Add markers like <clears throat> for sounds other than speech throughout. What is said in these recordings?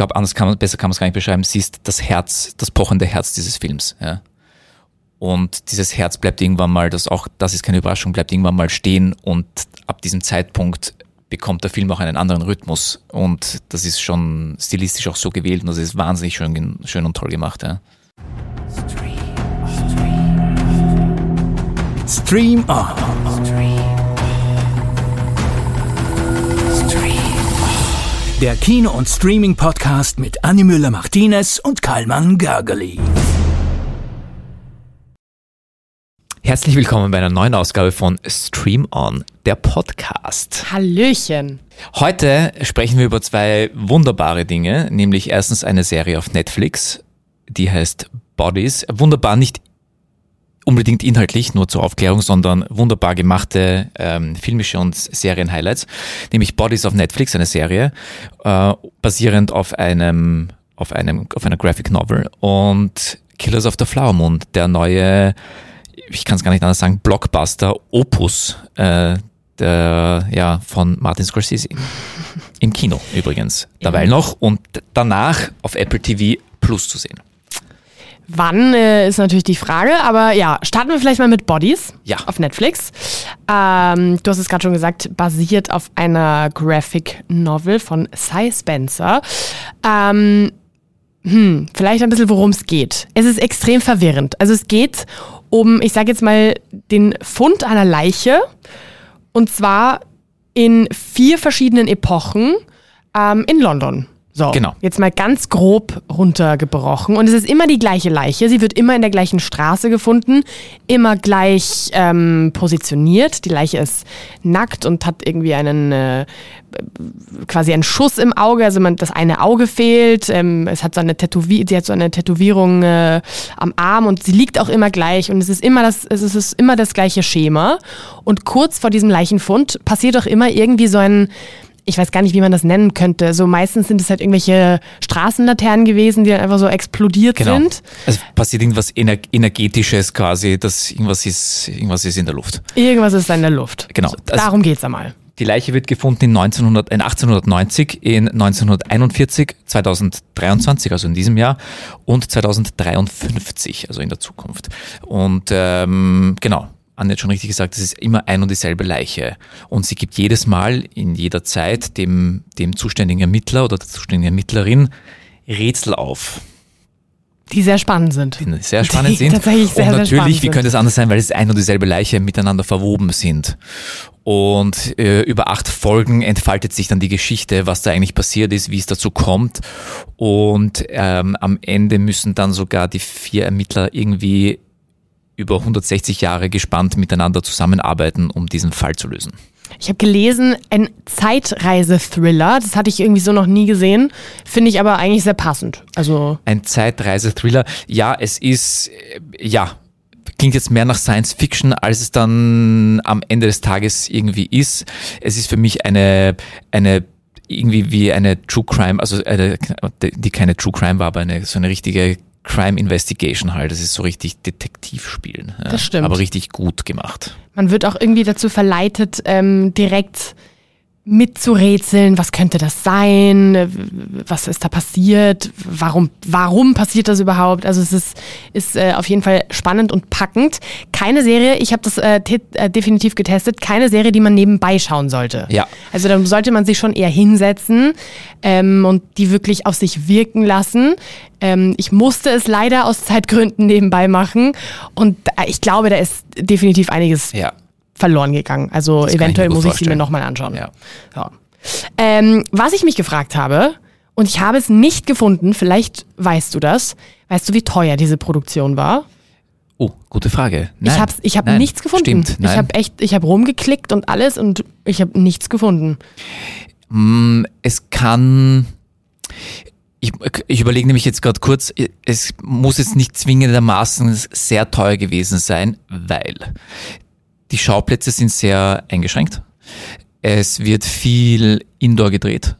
glaube, anders kann man, besser kann man es gar nicht beschreiben. Sie ist das Herz, das pochende Herz dieses Films. Ja. Und dieses Herz bleibt irgendwann mal, das auch, das ist keine Überraschung, bleibt irgendwann mal stehen und ab diesem Zeitpunkt bekommt der Film auch einen anderen Rhythmus. Und das ist schon stilistisch auch so gewählt und das ist wahnsinnig schön, schön und toll gemacht. Ja. Stream On. Der Kino- und Streaming-Podcast mit Annie Müller-Martinez und Karlmann Gergely. Herzlich willkommen bei einer neuen Ausgabe von Stream On, der Podcast. Hallöchen. Heute sprechen wir über zwei wunderbare Dinge, nämlich erstens eine Serie auf Netflix, die heißt Bodies. Wunderbar nicht unbedingt inhaltlich, nur zur Aufklärung, sondern wunderbar gemachte ähm, filmische und Serien-Highlights, nämlich Bodies auf Netflix, eine Serie, äh, basierend auf einem, auf einem, auf einer Graphic Novel und Killers of the Flower Moon, der neue, ich kann es gar nicht anders sagen, Blockbuster Opus, äh, der, ja, von Martin Scorsese. Im Kino übrigens. Dabei noch und danach auf Apple TV Plus zu sehen. Wann äh, ist natürlich die Frage, aber ja, starten wir vielleicht mal mit Bodies Ja. auf Netflix. Ähm, du hast es gerade schon gesagt, basiert auf einer Graphic Novel von Cy Spencer. Ähm, hm, vielleicht ein bisschen, worum es geht. Es ist extrem verwirrend. Also es geht um, ich sage jetzt mal, den Fund einer Leiche und zwar in vier verschiedenen Epochen ähm, in London. So, Genau. jetzt mal ganz grob runtergebrochen. Und es ist immer die gleiche Leiche. Sie wird immer in der gleichen Straße gefunden, immer gleich ähm, positioniert. Die Leiche ist nackt und hat irgendwie einen äh, quasi einen Schuss im Auge. Also man, das eine Auge fehlt. Ähm, es hat so eine Tätowi sie hat so eine Tätowierung äh, am Arm und sie liegt auch immer gleich. Und es ist immer das, es ist immer das gleiche Schema. Und kurz vor diesem Leichenfund passiert auch immer irgendwie so ein ich weiß gar nicht, wie man das nennen könnte. So meistens sind es halt irgendwelche Straßenlaternen gewesen, die dann einfach so explodiert Genau. sind. Es passiert irgendwas Ener Energetisches quasi, dass irgendwas ist, irgendwas ist in der Luft. Irgendwas ist in der Luft. Genau. So, Also- darum geht's einmal. Die Leiche wird gefunden in, 1900, in 1890, in 1941, 2023, also in diesem Jahr, und 2053, also in der Zukunft. Und ähm, genau, Anne hat schon richtig gesagt, es ist immer ein und dieselbe Leiche. Und sie gibt jedes Mal in jeder Zeit dem, dem zuständigen Ermittler oder der zuständigen Ermittlerin Rätsel auf. Die sehr spannend sind. die sehr spannend Die sind. tatsächlich sehr, und sehr natürlich, spannend wie könnte es anders sein, weil es ein und dieselbe Leiche miteinander verwoben sind. Und äh, über acht Folgen entfaltet sich dann die Geschichte, was da eigentlich passiert ist, wie es dazu kommt. Und ähm, am Ende müssen dann sogar die vier Ermittler irgendwie über 160 Jahre gespannt miteinander zusammenarbeiten, um diesen Fall zu lösen. Ich habe gelesen, ein Zeitreise-Thriller. Das hatte ich irgendwie so noch nie gesehen. Finde ich aber eigentlich sehr passend. Also Ein Zeitreise-Thriller. Ja, es ist, äh, ja, klingt jetzt mehr nach Science Fiction, als es dann am Ende des Tages irgendwie ist. Es ist für mich eine, eine, irgendwie wie eine True Crime, also eine, die keine True Crime war, aber eine, so eine richtige Crime Investigation halt. Das ist so richtig Detektivspielen. Ja. Das stimmt. Aber richtig gut gemacht. man wird auch irgendwie dazu verleitet, ähm, direkt mitzurätseln, was könnte das sein, äh, was ist da passiert, warum, warum passiert das überhaupt? Also es ist, ist äh, auf jeden Fall spannend und packend. Keine Serie, ich habe das äh, äh, definitiv getestet, keine Serie, die man nebenbei schauen sollte. Ja. Also dann sollte man sich schon eher hinsetzen ähm, und die wirklich auf sich wirken lassen. Ähm, ich musste es leider aus Zeitgründen <laughs> nebenbei machen und äh, ich glaube, da ist definitiv einiges Ja. Verloren gegangen. Also Das ich eventuell gut muss ich sie mir nochmal anschauen. Ja. Ja. Ähm, was ich mich gefragt habe, und ich habe es nicht gefunden, vielleicht weißt du das, weißt du, wie teuer diese Produktion war? Oh, gute Frage. Nein. ich habe ich hab Nein. nichts gefunden. Stimmt, nein. Ich habe echt, ich habe rumgeklickt und alles und ich habe nichts gefunden. Mm, Es kann. Ich, ich überlege nämlich jetzt gerade kurz, es muss jetzt nicht zwingendermaßen sehr teuer gewesen sein, weil die Schauplätze sind sehr eingeschränkt. Es wird viel Indoor gedreht.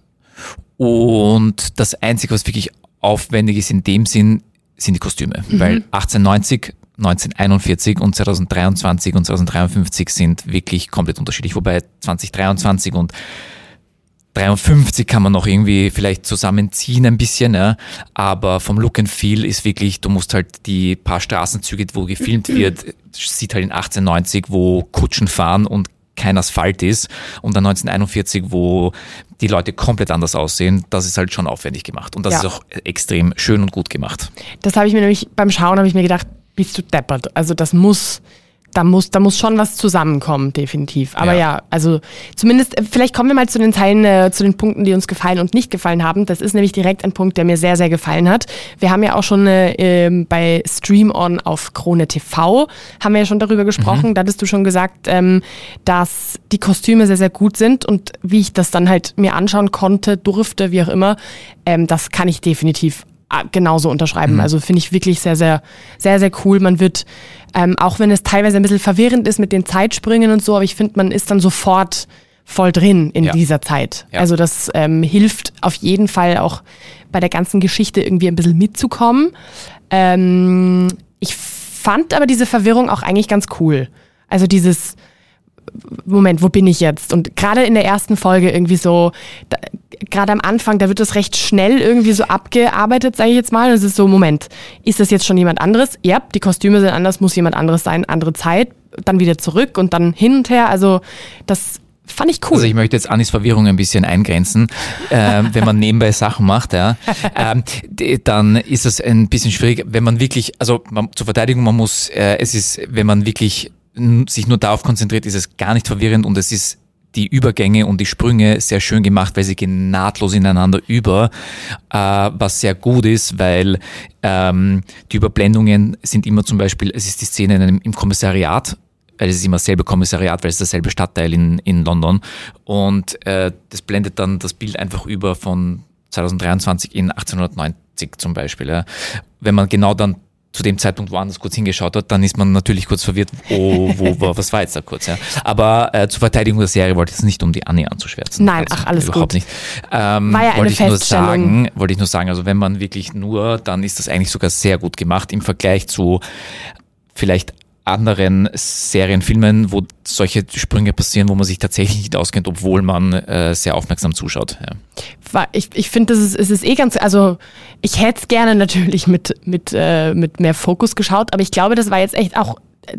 Und das Einzige, was wirklich aufwendig ist in dem Sinn, sind die Kostüme. Weil 1890, 1941 und 2023 und 2053 sind wirklich komplett unterschiedlich. Wobei 2023 und 53 kann man noch irgendwie vielleicht zusammenziehen ein bisschen, ja. aber vom Look and Feel ist wirklich, du musst halt die paar Straßenzüge, wo gefilmt wird, <clears throat> sieht halt in 1890, wo Kutschen fahren und kein Asphalt ist und dann 1941, wo die Leute komplett anders aussehen, das ist halt schon aufwendig gemacht und das Ja. ist auch extrem schön und gut gemacht. Das habe ich mir nämlich beim Schauen habe ich mir gedacht, bist du deppert. Also das muss, da muss, da muss schon was zusammenkommen, definitiv. Aber Ja. ja, also zumindest, äh, vielleicht kommen wir mal zu den Teilen, äh, zu den Punkten, die uns gefallen und nicht gefallen haben. Das ist nämlich direkt ein Punkt, der mir sehr, sehr gefallen hat. Wir haben ja auch schon äh, ähm, bei Stream On auf Krone TV, haben wir ja schon darüber gesprochen. Da hattest du schon gesagt, ähm, dass die Kostüme sehr, sehr gut sind und wie ich das dann halt mir anschauen konnte, durfte, wie auch immer, ähm, das kann ich definitiv genauso unterschreiben. Also finde ich wirklich sehr, sehr, sehr, sehr cool. Man wird, ähm, auch wenn es teilweise ein bisschen verwirrend ist mit den Zeitsprüngen und so, aber ich finde, man ist dann sofort voll drin in Ja. dieser Zeit. Ja. Also das ähm, hilft auf jeden Fall auch bei der ganzen Geschichte irgendwie ein bisschen mitzukommen. Ähm, ich fand aber diese Verwirrung auch eigentlich ganz cool. Also dieses, Moment, wo bin ich jetzt? Und gerade in der ersten Folge irgendwie so, gerade am Anfang, da wird das recht schnell irgendwie so abgearbeitet, sage ich jetzt mal. Und es ist so, Moment, ist das jetzt schon jemand anderes? Ja, die Kostüme sind anders, muss jemand anderes sein, andere Zeit, dann wieder zurück und dann hin und her. Also das fand ich cool. Also ich möchte jetzt Anis Verwirrung ein bisschen eingrenzen. <laughs> Ähm, wenn man nebenbei Sachen macht, ja, d- dann ist es ein bisschen schwierig, wenn man wirklich, also man, zur Verteidigung, man muss, äh, es ist, wenn man wirklich sich nur darauf konzentriert, ist es gar nicht verwirrend und es ist die Übergänge und die Sprünge sehr schön gemacht, weil sie gehen nahtlos ineinander über, äh, was sehr gut ist, weil ähm, die Überblendungen sind immer zum Beispiel, es ist die Szene in einem, im Kommissariat, weil es ist immer dasselbe Kommissariat, weil es ist derselbe Stadtteil in, in London und äh, das blendet dann das Bild einfach über von 2023 in 1890 zum Beispiel. Ja. Wenn man genau dann zu dem Zeitpunkt woanders kurz hingeschaut hat, dann ist man natürlich kurz verwirrt, oh, wo, wo was war jetzt da kurz. Ja. Aber äh, zur Verteidigung der Serie wollte ich jetzt nicht, um die Annie anzuschwärzen. Nein, ach, alles überhaupt gut. nicht. Ähm, War ja wollte ich nur sagen, wollte ich nur sagen, also wenn man wirklich nur, dann ist das eigentlich sogar sehr gut gemacht im Vergleich zu vielleicht anderen Serien, Filmen, wo solche Sprünge passieren, wo man sich tatsächlich nicht auskennt, obwohl man äh, sehr aufmerksam zuschaut. Ja. Ich, ich finde, das ist, es ist eh ganz, also ich hätte es gerne natürlich mit, mit, äh, mit mehr Fokus geschaut, aber ich glaube, das war jetzt echt auch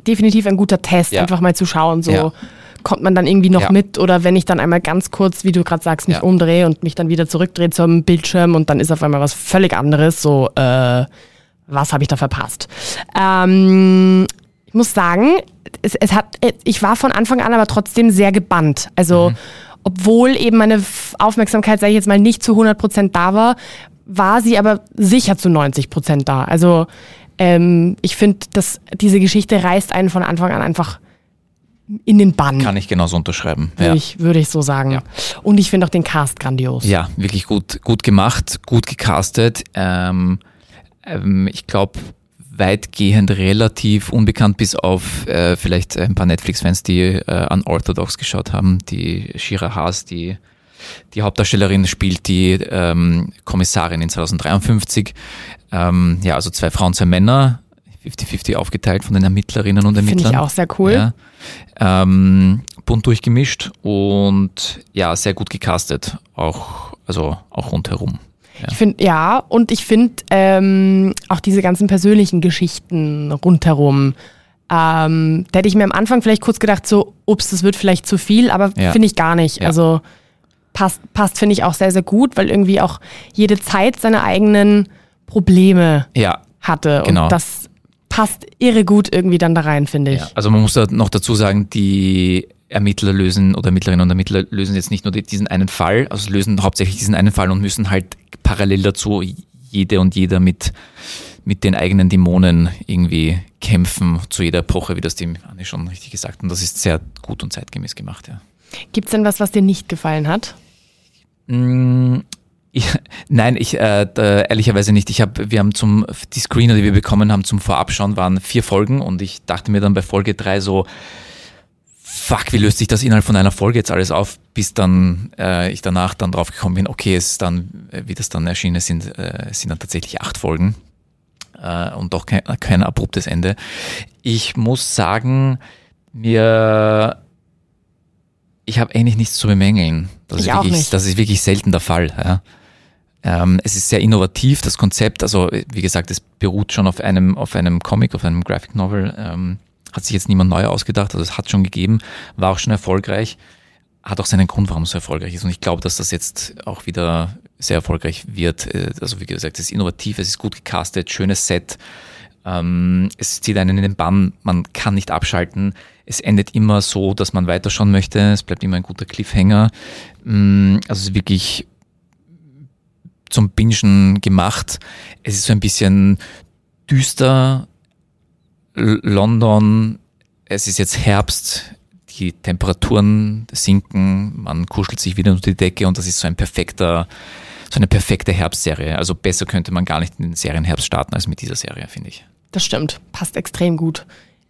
definitiv ein guter Test, Ja. einfach mal zu schauen, so Ja. kommt man dann irgendwie noch mit oder wenn ich dann einmal ganz kurz, wie du gerade sagst, mich umdrehe und mich dann wieder zurückdrehe zum Bildschirm und dann ist auf einmal was völlig anderes, so, äh, was habe ich da verpasst? Ähm, ich muss sagen, es, es hat, ich war von Anfang an aber trotzdem sehr gebannt. Also, obwohl eben meine Aufmerksamkeit, sage ich jetzt mal, nicht zu 100% da war, war sie aber sicher zu 90% da. Also, ähm, ich finde, dass diese Geschichte reißt einen von Anfang an einfach in den Bann, Kann ich genauso unterschreiben. würde Ja. ich, würde ich so sagen. Ja. Und ich finde auch den Cast grandios. ja, wirklich gut, gut gemacht, gut gecastet. Ähm, ähm, ich glaube, weitgehend relativ unbekannt, bis auf äh, vielleicht ein paar Netflix-Fans, die äh, Unorthodox geschaut haben. Die Shira Haas, die die Hauptdarstellerin spielt die ähm, Kommissarin in 2053. Ähm, ja, also zwei Frauen, zwei Männer, 50-50 aufgeteilt von den Ermittlerinnen und Finde Ermittlern. ich auch sehr cool. Ja. Ähm, bunt durchgemischt und ja, sehr gut gecastet. Auch, also auch rundherum. Ich finde, ja, und ich finde ähm, auch diese ganzen persönlichen Geschichten rundherum. Ähm, da hätte ich mir am Anfang vielleicht kurz gedacht, so, ups, das wird vielleicht zu viel, aber Ja. finde ich gar nicht. Ja. Also passt, passt finde ich auch sehr, sehr gut, weil irgendwie auch jede Zeit seine eigenen Probleme Ja, hatte. Genau. Und das passt irre gut irgendwie dann da rein, finde ich. Ja, also man muss da noch dazu sagen, die Ermittler lösen oder Ermittlerinnen und Ermittler lösen jetzt nicht nur die- diesen einen Fall, also lösen hauptsächlich diesen einen Fall und müssen halt parallel dazu jede und jeder mit, mit den eigenen Dämonen irgendwie kämpfen zu jeder Epoche, wie das die Anne schon richtig gesagt hat. Und das ist sehr gut und zeitgemäß gemacht, ja. Gibt es denn was, was dir nicht gefallen hat? Mm, Ich, <laughs> nein, ich äh, da, ehrlicherweise nicht. Ich habe, wir haben zum die Screener, die wir bekommen haben zum Vorabschauen, waren vier Folgen und ich dachte mir dann bei Folge drei so, fuck, wie löst sich das innerhalb von einer Folge jetzt alles auf, bis dann äh, ich danach dann drauf gekommen bin, okay, es ist dann, äh, wie das dann erschienen ist, sind, äh, es sind dann tatsächlich acht Folgen äh, und doch kein, kein abruptes Ende. Ich muss sagen, mir ich habe eigentlich nichts zu bemängeln. Das, Ich ist auch wirklich, nicht. das ist wirklich selten der Fall. Ja. Ähm, es ist sehr innovativ, das Konzept. Also, wie gesagt, es beruht schon auf einem, auf einem Comic, auf einem Graphic Novel. Ähm, hat sich jetzt niemand neu ausgedacht. Also, es hat schon gegeben, war auch schon erfolgreich. Hat auch seinen Grund, warum es so erfolgreich ist. Und ich glaube, dass das jetzt auch wieder sehr erfolgreich wird. Äh, Also, wie gesagt, es ist innovativ, es ist gut gecastet, schönes Set. Ähm, es zieht einen in den Bann, man kann nicht abschalten. Es endet immer so, dass man weiterschauen möchte. Es bleibt immer ein guter Cliffhanger. Mm, Also es ist wirklich zum Bingen gemacht. Es ist so ein bisschen düster. London, es ist jetzt Herbst, die Temperaturen sinken, man kuschelt sich wieder unter die Decke und das ist so ein perfekter, so eine perfekte Herbstserie. Also besser könnte man gar nicht in den Serienherbst starten als mit dieser Serie, finde ich. Das stimmt. Passt extrem gut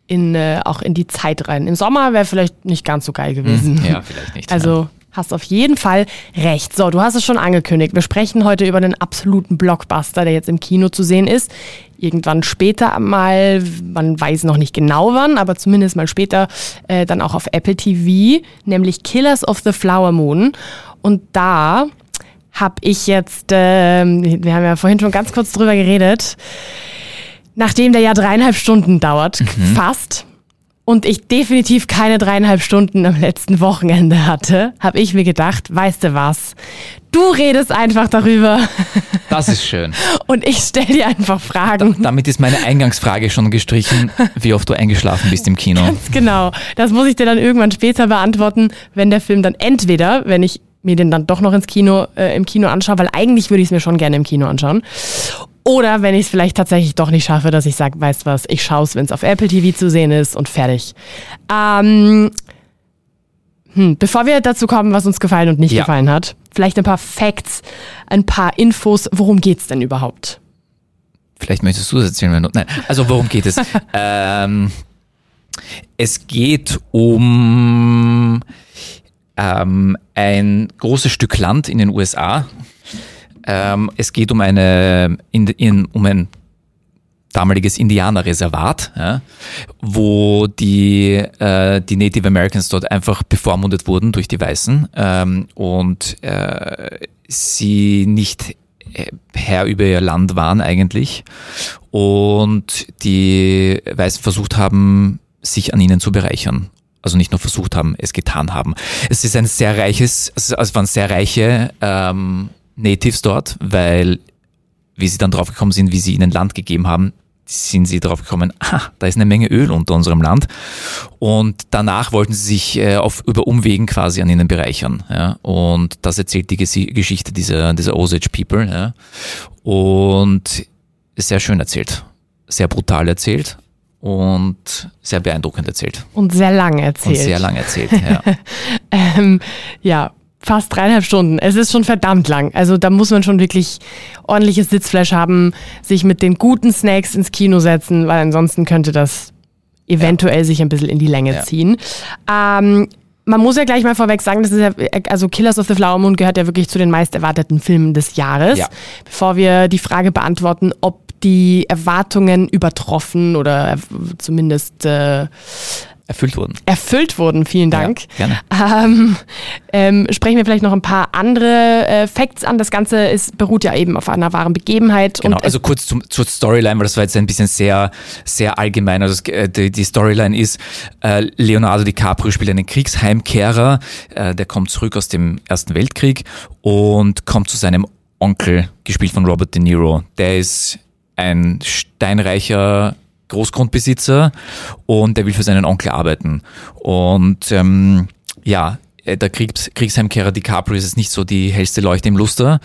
in, äh, auch in die Zeit rein. Im Sommer wäre vielleicht nicht ganz so geil gewesen. Hm, Ja, <laughs> vielleicht nicht. Also hast auf jeden Fall recht. So, du hast es schon angekündigt. Wir sprechen heute über den absoluten Blockbuster, der jetzt im Kino zu sehen ist. Irgendwann später mal, man weiß noch nicht genau wann, aber zumindest mal später äh, dann auch auf Apple TV, nämlich Killers of the Flower Moon. Und da habe ich jetzt, ähm, wir haben ja vorhin schon ganz kurz drüber geredet, nachdem der ja dreieinhalb Stunden dauert, fast, und ich definitiv keine dreieinhalb Stunden am letzten Wochenende hatte, habe ich mir gedacht, weißt du was, du redest einfach darüber Das ist schön. und ich stelle dir einfach Fragen. Damit ist meine Eingangsfrage schon gestrichen, wie oft du eingeschlafen bist im Kino. Ganz genau. Das muss ich dir dann irgendwann später beantworten, wenn der Film dann entweder, wenn ich mir den dann doch noch ins Kino, äh, im Kino anschaue, weil eigentlich würde ich es mir schon gerne im Kino anschauen. Oder wenn ich es vielleicht tatsächlich doch nicht schaffe, dass ich sage, weißt was, ich schaue es, wenn es auf Apple TV zu sehen ist und fertig. Ähm, hm, bevor wir dazu kommen, was uns gefallen und nicht Ja. gefallen hat, vielleicht ein paar Facts, ein paar Infos. Worum geht's denn überhaupt? Vielleicht möchtest du das erzählen, wenn du. Nein, also worum geht es? <laughs> ähm, es geht um ähm, ein großes Stück Land in den USA. Ähm, es geht um eine in, in, um ein damaliges Indianerreservat, ja, wo die, äh, die Native Americans dort einfach bevormundet wurden durch die Weißen ähm, und äh, sie nicht äh, Herr über ihr Land waren eigentlich und die Weißen versucht haben, sich an ihnen zu bereichern. Also nicht nur versucht haben, es getan haben. Es ist ein sehr reiches, also es waren sehr reiche ähm, Natives dort, weil wie sie dann drauf gekommen sind, wie sie ihnen Land gegeben haben, sind sie drauf gekommen, <laughs> ah, da ist eine Menge Öl unter unserem Land. Und danach wollten sie sich äh, auf, über Umwegen quasi an ihnen bereichern. Ja? Und das erzählt die Gesi- Geschichte dieser, dieser Osage People. Ja? Und sehr schön erzählt, sehr brutal erzählt und sehr beeindruckend erzählt. Und sehr lang Und erzählt. sehr lang erzählt. Ja. <laughs> Ähm, ja, fast dreieinhalb Stunden. Es ist schon verdammt lang. Also da muss man schon wirklich ordentliches Sitzfleisch haben, sich mit den guten Snacks ins Kino setzen, weil ansonsten könnte das eventuell sich ein bisschen in die Länge Ja. ziehen. Ähm, man muss ja gleich mal vorweg sagen, das ist ja, also Killers of the Flower Moon gehört ja wirklich zu den meist erwarteten Filmen des Jahres. Ja. Bevor wir die Frage beantworten, ob die Erwartungen übertroffen oder zumindest äh, Erfüllt wurden. erfüllt wurden. Vielen Dank. Ja, gerne. Ähm, ähm, sprechen wir vielleicht noch ein paar andere äh, Facts an. Das Ganze ist, beruht ja eben auf einer wahren Begebenheit. Genau, also kurz zum, zur Storyline, weil das war jetzt ein bisschen sehr, sehr allgemein. Also es, äh, die, die Storyline ist, äh, Leonardo DiCaprio spielt einen Kriegsheimkehrer, äh, der kommt zurück aus dem Ersten Weltkrieg und kommt zu seinem Onkel, gespielt von Robert De Niro. Der ist ein steinreicher Großgrundbesitzer und der will für seinen Onkel arbeiten. Und ähm, ja, äh, der Kriegs Kriegsheimkehrer DiCaprio ist jetzt nicht so die hellste Leuchte im Luster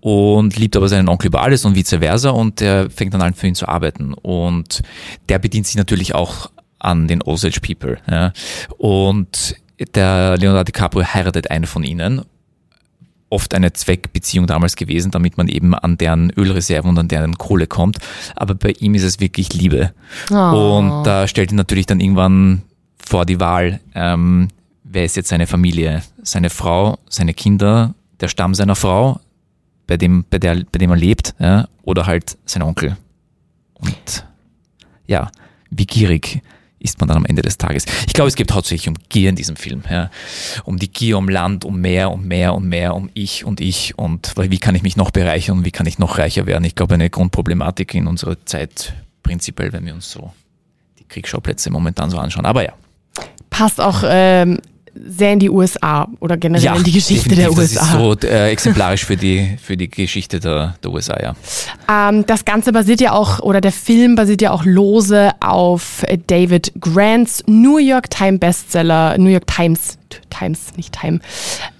und liebt aber seinen Onkel über alles und vice versa und der fängt dann an für ihn zu arbeiten und der bedient sich natürlich auch an den Osage People. Ja. Und der Leonardo DiCaprio heiratet eine von ihnen oft eine Zweckbeziehung damals gewesen, damit man eben an deren Ölreserven und an deren Kohle kommt. Aber bei ihm ist es wirklich Liebe. Oh. Und da stellt ihn natürlich dann irgendwann vor die Wahl, ähm, wer ist jetzt seine Familie? Seine Frau, seine Kinder, der Stamm seiner Frau, bei dem, bei der, bei dem er lebt, ja, oder halt sein Onkel. Und ja, wie gierig ist man dann am Ende des Tages. Ich glaube, es geht hauptsächlich um Gier in diesem Film. Ja. Um die Gier, um Land, um mehr, um mehr, um mehr, um ich und ich und wie kann ich mich noch bereichern und wie kann ich noch reicher werden. Ich glaube, eine Grundproblematik in unserer Zeit prinzipiell, wenn wir uns so die Kriegsschauplätze momentan so anschauen. Aber ja. Passt auch ähm, sehr in die USA oder generell ja, in die Geschichte der USA. Das ist so äh, exemplarisch für die, für die Geschichte der, der USA, ja. Ähm, das Ganze basiert ja auch, oder der Film basiert ja auch lose auf David Grants New York Times Bestseller, New York Times Times, nicht Time,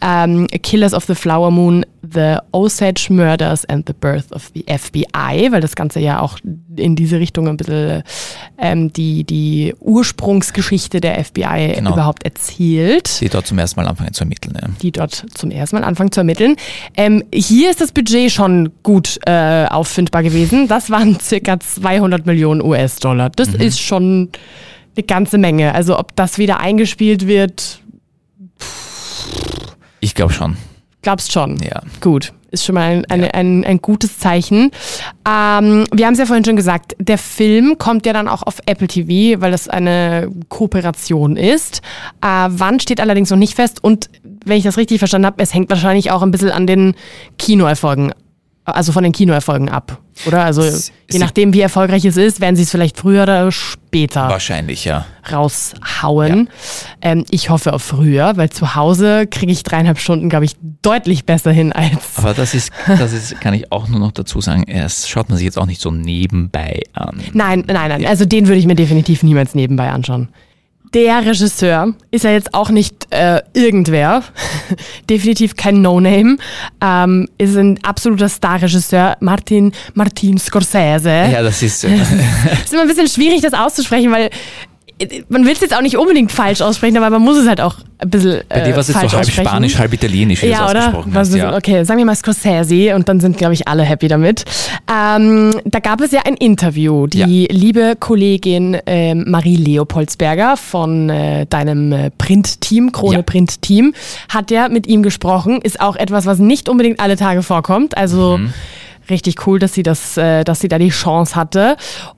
um, Killers of the Flower Moon, The Osage Murders and the Birth of the FBI, weil das Ganze ja auch in diese Richtung ein bisschen ähm, die, die Ursprungsgeschichte der FBI genau. überhaupt erzählt. Die dort zum ersten Mal anfangen zu ermitteln. Ja. Die dort zum ersten Mal anfangen zu ermitteln. Ähm, hier ist das Budget schon gut äh, auffindbar gewesen. Das waren circa 200 Millionen US-Dollar. Das mhm. ist schon eine ganze Menge. Also ob das wieder eingespielt wird, ich glaube schon. Glaubst schon? Ja. Gut. Ist schon mal ein, ein, ja. ein, ein, gutes Zeichen. Ähm, wir haben es ja vorhin schon gesagt, der Film kommt ja dann auch auf Apple TV, weil das eine Kooperation ist. Äh, wann steht allerdings noch nicht fest und wenn ich das richtig verstanden habe, es hängt wahrscheinlich auch ein bisschen an den Kinoerfolgen also von den Kinoerfolgen ab, oder? Also je sie nachdem, wie erfolgreich es ist, werden sie es vielleicht früher oder später wahrscheinlich ja raushauen. Ja. Ähm, ich hoffe auf früher, weil zu Hause kriege ich dreieinhalb Stunden, glaube ich, deutlich besser hin als. Aber das ist, das ist, kann ich auch nur noch dazu sagen, erst schaut man sich jetzt auch nicht so nebenbei an. Nein, nein, nein. Ja. Also den würde ich mir definitiv niemals nebenbei anschauen. Der Regisseur ist ja jetzt auch nicht äh, irgendwer, <laughs> definitiv kein No-Name, ähm, ist ein absoluter Star-Regisseur, Martin, Martin Scorsese. Ja, das ist... Äh <laughs> ist immer ein bisschen schwierig, das auszusprechen, weil man will es jetzt auch nicht unbedingt falsch aussprechen, aber man muss es halt auch ein bisschen. Bei dir war es jetzt so halb Spanisch, halb Italienisch, wie ja, du oder? ausgesprochen hast. Ja. Okay, sagen wir mal Scorsese und dann sind, glaube ich, alle happy damit. Ähm, da gab es ja ein Interview. Die ja. liebe Kollegin äh, Marie Leopoldsberger von äh, deinem äh, Print-Team, Krone ja. Print-Team, hat ja mit ihm gesprochen. Ist auch etwas, was nicht unbedingt alle Tage vorkommt. Also. Mhm richtig cool, dass sie das, äh, dass sie da die Chance hatte.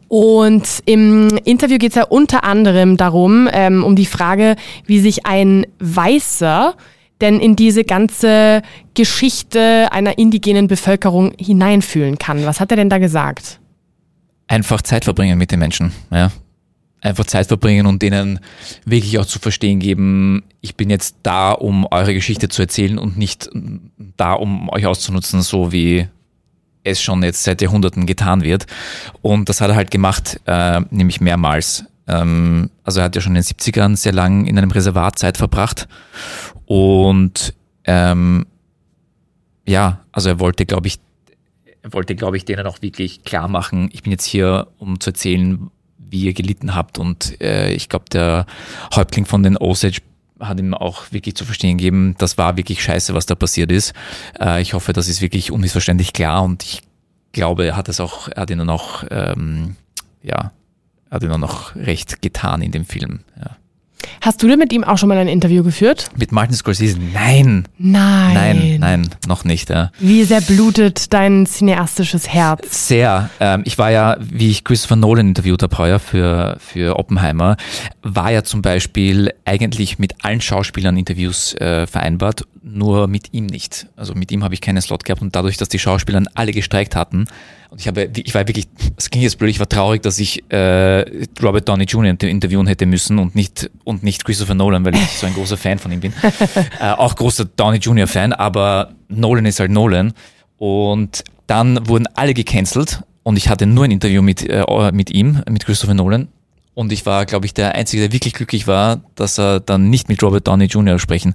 Und im Interview geht es ja unter anderem darum, ähm, um die Frage, wie sich ein Weißer denn in diese ganze Geschichte einer indigenen Bevölkerung hineinfühlen kann. Was hat er denn da gesagt? Einfach Zeit verbringen mit den Menschen, ja. Einfach Zeit verbringen und denen wirklich auch zu verstehen geben, ich bin jetzt da, um eure Geschichte zu erzählen und nicht da, um euch auszunutzen, so wie es schon jetzt seit Jahrhunderten getan wird. Und das hat er halt gemacht, äh, nämlich mehrmals. Ähm, also er hat ja schon in den 70ern sehr lang in einem Reservat Zeit verbracht. Und ähm, ja, also er wollte, glaube ich, er wollte, glaube ich, denen auch wirklich klar machen, ich bin jetzt hier, um zu erzählen, wie ihr gelitten habt. Und äh, ich glaube, der Häuptling von den Osage hat ihm auch wirklich zu verstehen gegeben, das war wirklich scheiße, was da passiert ist. Äh, ich hoffe, das ist wirklich unmissverständlich klar und ich glaube, er hat es auch, er hat ihnen auch, ähm, ja, hat ihnen noch recht getan in dem Film. Ja. Hast du denn mit ihm auch schon mal ein Interview geführt? Mit Martin Scorsese? Nein. Nein. Nein, nein, noch nicht. Ja. Wie sehr blutet dein cineastisches Herz? Sehr. Ähm, ich war ja, wie ich Christopher Nolan interviewt habe heuer für, für Oppenheimer, war ja zum Beispiel eigentlich mit allen Schauspielern Interviews äh, vereinbart, nur mit ihm nicht. Also mit ihm habe ich keinen Slot gehabt und dadurch, dass die Schauspieler alle gestreikt hatten, und ich habe, ich war wirklich, es ging jetzt blöd, ich war traurig, dass ich äh, Robert Downey Jr. interviewen hätte müssen und nicht und nicht Christopher Nolan, weil ich so ein großer Fan von ihm bin. <laughs> äh, auch großer Downey Jr. Fan, aber Nolan ist halt Nolan. Und dann wurden alle gecancelt und ich hatte nur ein Interview mit, äh, mit ihm, mit Christopher Nolan. Und ich war, glaube ich, der Einzige, der wirklich glücklich war, dass er dann nicht mit Robert Downey Jr. sprechen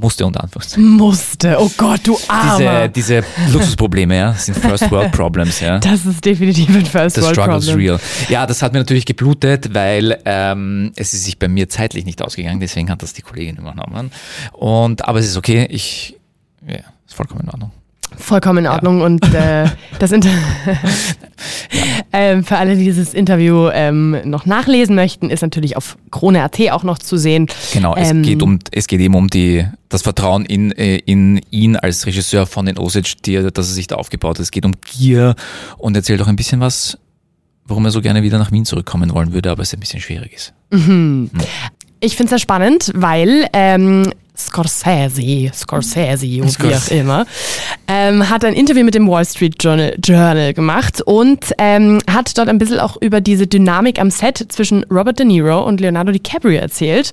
musste unter Anführungszeichen. Musste, oh Gott, du Armer. Diese, diese Luxusprobleme, ja, sind First World <laughs> Problems, ja. Das ist definitiv ein First The World Problem. The struggle is real. Ja, das hat mir natürlich geblutet, weil ähm, es ist sich bei mir zeitlich nicht ausgegangen, deswegen hat das die Kollegin übernommen. Und, aber es ist okay, ich, ja, ist vollkommen in Ordnung. Vollkommen in Ordnung ja. und äh, <laughs> das Inter <laughs> ähm, für alle, die dieses Interview ähm, noch nachlesen möchten, ist natürlich auf Krone.at auch noch zu sehen. Genau, es ähm, geht um es geht eben um die das Vertrauen in, äh, in ihn als Regisseur von den Osage, die, dass er sich da aufgebaut hat. Es geht um Gier und erzählt auch ein bisschen was warum er so gerne wieder nach Wien zurückkommen wollen würde, aber es ein bisschen schwierig ist. Ich finde es sehr spannend, weil ähm, Scorsese, Scorsese, wie auch immer, ähm, hat ein Interview mit dem Wall Street Journal, Journal gemacht und ähm, hat dort ein bisschen auch über diese Dynamik am Set zwischen Robert De Niro und Leonardo DiCaprio erzählt.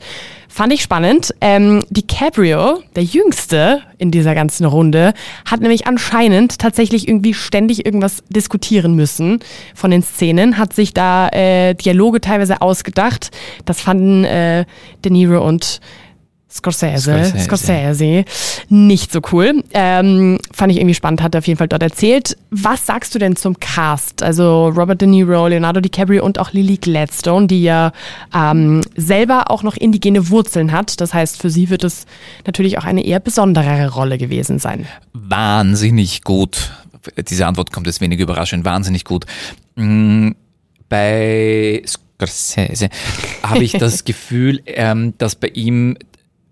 Fand ich spannend. Ähm, DiCaprio, der Jüngste in dieser ganzen Runde, hat nämlich anscheinend tatsächlich irgendwie ständig irgendwas diskutieren müssen von den Szenen, hat sich da äh, Dialoge teilweise ausgedacht. Das fanden äh, De Niro und Scorsese, Scorsese. Scorsese, nicht so cool. Ähm, fand ich irgendwie spannend, hat er auf jeden Fall dort erzählt. Was sagst du denn zum Cast? Also Robert De Niro, Leonardo DiCaprio und auch Lily Gladstone, die ja ähm, selber auch noch indigene Wurzeln hat. Das heißt, für sie wird es natürlich auch eine eher besonderere Rolle gewesen sein. Wahnsinnig gut. Diese Antwort kommt jetzt wenig überraschend. Wahnsinnig gut. Mm, Bei Scorsese habe ich das <laughs> Gefühl, ähm, dass bei ihm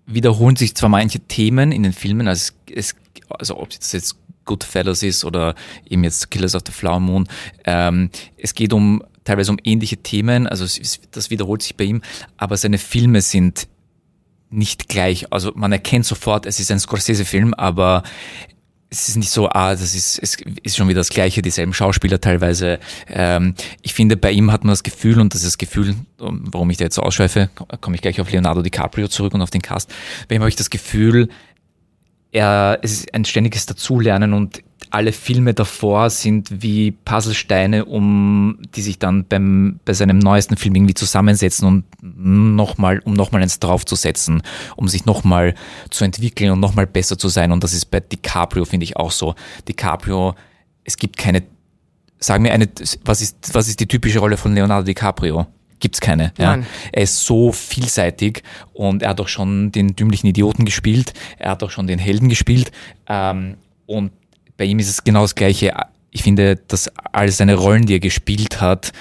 wiederholen sich zwar manche Themen in den Filmen, also, es, also ob es jetzt Goodfellas ist oder eben jetzt Killers of the Flower Moon. Ähm, es geht um teilweise um ähnliche Themen, also es, das wiederholt sich bei ihm, aber seine Filme sind nicht gleich. Also man erkennt sofort, es ist ein Scorsese-Film, aber es ist nicht so, ah, das ist, es ist schon wieder das Gleiche, dieselben Schauspieler teilweise. Ähm, ich finde, bei ihm hat man das Gefühl, und das ist das Gefühl, warum ich da jetzt so ausschweife, komme ich gleich auf Leonardo DiCaprio zurück und auf den Cast. Bei ihm habe ich das Gefühl, er, es ist ein ständiges Dazulernen und alle Filme davor sind wie Puzzlesteine, um die sich dann beim, bei seinem neuesten Film irgendwie zusammensetzen und nochmal, um nochmal eins draufzusetzen, um sich nochmal zu entwickeln und nochmal besser zu sein. Und das ist bei DiCaprio, finde ich, auch so. DiCaprio, es gibt keine, sag mir eine, was ist, was ist die typische Rolle von Leonardo DiCaprio? Gibt's keine. Ja. Er ist so vielseitig und er hat auch schon den dümmlichen Idioten gespielt, er hat auch schon den Helden gespielt ähm, und bei ihm ist es genau das Gleiche. Ich finde, dass all seine Rollen, die er gespielt hat,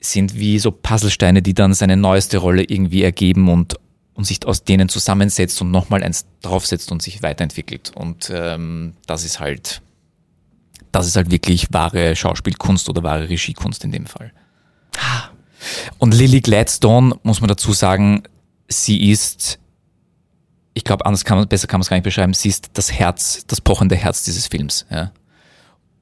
sind wie so Puzzlesteine, die dann seine neueste Rolle irgendwie ergeben und, und sich aus denen zusammensetzt und nochmal eins draufsetzt und sich weiterentwickelt. Und ähm, das ist halt, das ist halt wirklich wahre Schauspielkunst oder wahre Regiekunst in dem Fall. Und Lily Gladstone, muss man dazu sagen, sie ist, ich glaube, anders kann man, besser kann man es gar nicht beschreiben, sie ist das Herz, das pochende Herz dieses Films. Ja.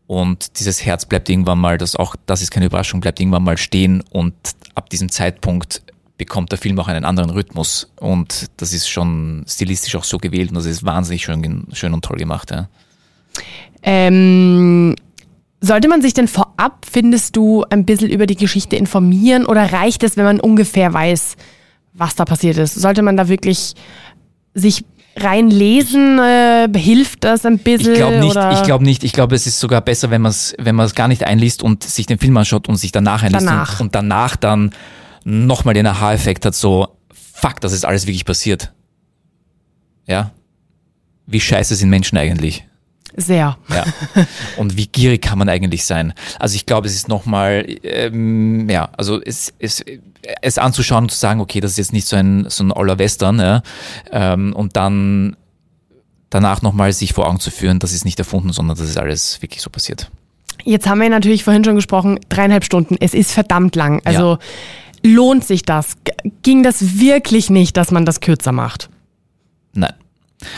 Und dieses Herz bleibt irgendwann mal, das auch, das ist keine Überraschung, bleibt irgendwann mal stehen und ab diesem Zeitpunkt bekommt der Film auch einen anderen Rhythmus. Und das ist schon stilistisch auch so gewählt und das ist wahnsinnig schön, schön und toll gemacht. Ja. Ähm, sollte man sich denn vorab, findest du, ein bisschen über die Geschichte informieren oder reicht es, wenn man ungefähr weiß, was da passiert ist? Sollte man da wirklich sich reinlesen? Äh, hilft das ein bisschen? Ich glaube nicht, oder? ich glaube nicht. Ich glaube, es ist sogar besser, wenn man es wenn man's gar nicht einliest und sich den Film anschaut und sich danach einliest Danach. Und, und danach dann nochmal den Aha-Effekt hat, so, fuck, das ist alles wirklich passiert. Ja? Wie scheiße sind Menschen eigentlich? Sehr. Ja. Und wie gierig kann man eigentlich sein? Also ich glaube, es ist nochmal, ähm, ja, also es, es, es anzuschauen und zu sagen, okay, das ist jetzt nicht so ein, so ein Oller Western, ja, ähm, und dann danach nochmal sich vor Augen zu führen, das ist nicht erfunden, sondern das ist alles wirklich so passiert. Jetzt haben wir natürlich vorhin schon gesprochen, dreieinhalb Stunden. Es ist verdammt lang. Also lohnt sich das? Ging das wirklich nicht, dass man das kürzer macht?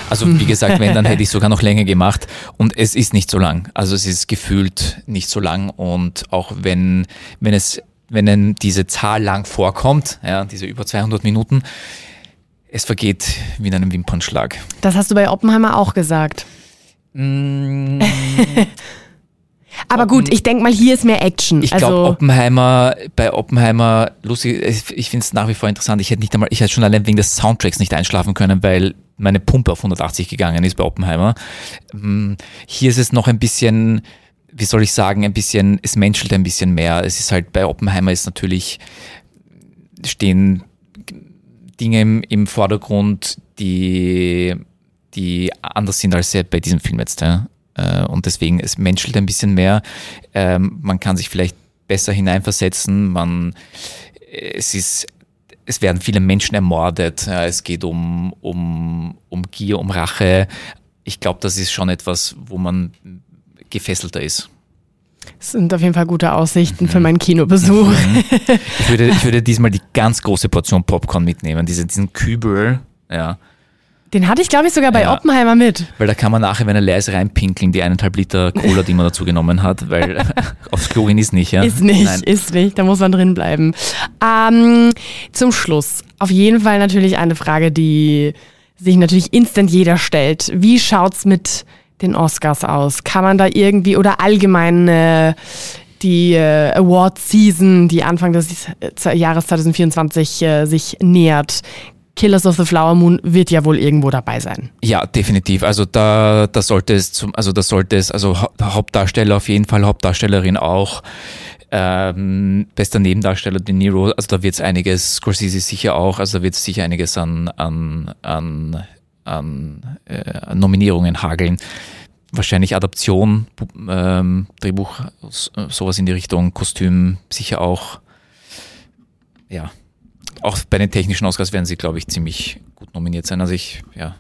Also wie gesagt, wenn, dann hätte ich sogar noch länger gemacht und es ist nicht so lang. Also es ist gefühlt nicht so lang und auch wenn, wenn es, wenn denn diese Zahl lang vorkommt, ja, diese über 200 Minuten, es vergeht wie in einem Wimpernschlag. Das hast du bei Oppenheimer auch gesagt. <laughs> Aber gut, ich denke mal, hier ist mehr Action. Ich also, glaube, Oppenheimer, bei Oppenheimer, lustig, ich finde es nach wie vor interessant. Ich hätte nicht einmal, ich hätte schon allein wegen des Soundtracks nicht einschlafen können, weil meine Pumpe auf 180 gegangen ist bei Oppenheimer. Mm, Hier ist es noch ein bisschen, wie soll ich sagen, ein bisschen, es menschelt ein bisschen mehr. Es ist halt, bei Oppenheimer ist natürlich, stehen Dinge im, im Vordergrund, die, die anders sind als bei diesem Film jetzt. Ja. Äh, Und deswegen, es menschelt ein bisschen mehr. Ähm, Man kann sich vielleicht besser hineinversetzen. Man, es ist, es werden viele Menschen ermordet. Ja, Es geht um, um, um Gier, um Rache. Ich glaube, das ist schon etwas, wo man gefesselter ist. Das sind auf jeden Fall gute Aussichten für meinen Kinobesuch. <laughs> Ich würde, ich würde diesmal die ganz große Portion Popcorn mitnehmen, diese, diesen Kübel, ja. Den hatte ich, glaube ich, sogar bei Ja. Oppenheimer mit. Weil da kann man nachher, wenn er leer ist, reinpinkeln, die eineinhalb Liter Cola, die man <laughs> dazu genommen hat, weil <laughs> aufs gehen ist nicht, ja. Ist nicht, Nein. ist nicht. Da muss man drin bleiben. Ähm, zum Schluss. Auf jeden Fall natürlich eine Frage, die sich natürlich instant jeder stellt. Wie schaut's mit den Oscars aus? Kann man da irgendwie oder allgemein äh, die äh, Award Season, die Anfang des äh, Jahres 2024 äh, sich nähert? Killers of the Flower Moon wird ja wohl irgendwo dabei sein. Ja, definitiv. Also da, da sollte es zum, also da sollte es, also Hau- Hauptdarsteller auf jeden Fall, Hauptdarstellerin auch. Ähm, bester Nebendarsteller De Niro, also da wird es einiges, Scorsese sicher auch, also da wird es sicher einiges an, an, an, an äh, Nominierungen hageln. Wahrscheinlich Adaption, ähm, Drehbuch, sowas in die Richtung, Kostüm sicher auch. Ja, auch bei den technischen Oscars werden sie, glaube ich, ziemlich gut nominiert sein. Also ich, ja,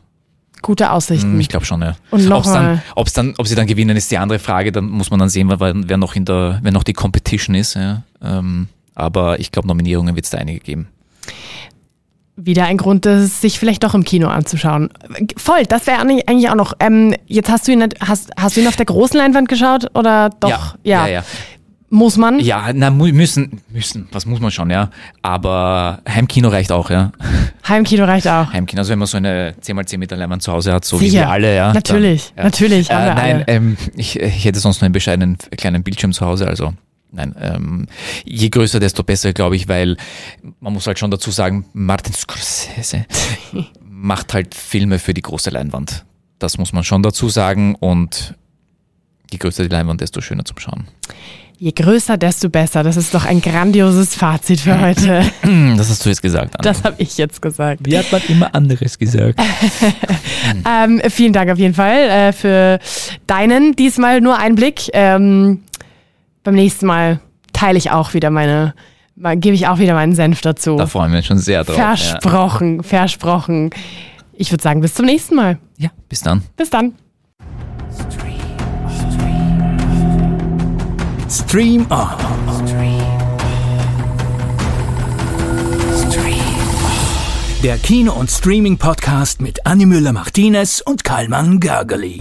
Gute Aussichten. hm, Ich glaube schon, ja. Und noch Ob's dann, ob's dann, ob sie dann gewinnen, ist die andere Frage. Dann muss man dann sehen, wer, noch in der, wer noch die Competition ist. Ja. Ähm, aber ich glaube, Nominierungen wird es da einige geben. wieder ein Grund, das sich vielleicht doch im Kino anzuschauen. Voll, das wäre eigentlich auch noch. Ähm, jetzt hast du ihn hast, hast du ihn auf der großen Leinwand geschaut oder doch? ja, ja, ja. Muss man? Ja, na, müssen, müssen, was muss man schon, ja. Aber Heimkino reicht auch, ja. Heimkino reicht auch. Heimkino, also wenn man so eine 10x10 Meter Leinwand zu Hause hat, so wie Sicher. wir alle, ja. Natürlich, dann, ja. natürlich, Äh, nein, ähm, ich, ich hätte sonst nur einen bescheidenen kleinen Bildschirm zu Hause, also nein, ähm, je größer, desto besser, glaube ich, weil man muss halt schon dazu sagen, Martin Scorsese <laughs> macht halt Filme für die große Leinwand. Das muss man schon dazu sagen und je größer die Leinwand, desto schöner zum Schauen. Je größer, desto besser. Das ist doch ein grandioses Fazit für heute. <laughs> Das hast du jetzt gesagt, Anna. Das habe ich jetzt gesagt. Wie hat man immer anderes gesagt? <laughs> Ähm, vielen Dank auf jeden Fall äh, für deinen diesmal nur Einblick. Ähm, beim nächsten Mal teile ich auch wieder meine, gebe ich auch wieder meinen Senf dazu. Da freuen wir uns schon sehr drauf. Ja. Versprochen, versprochen. Ich würde sagen, bis zum nächsten Mal. ja, bis dann. Bis dann. Stream On. Der Kino- und Streaming-Podcast mit Annie Müller-Martinez und Karlmann Gergely.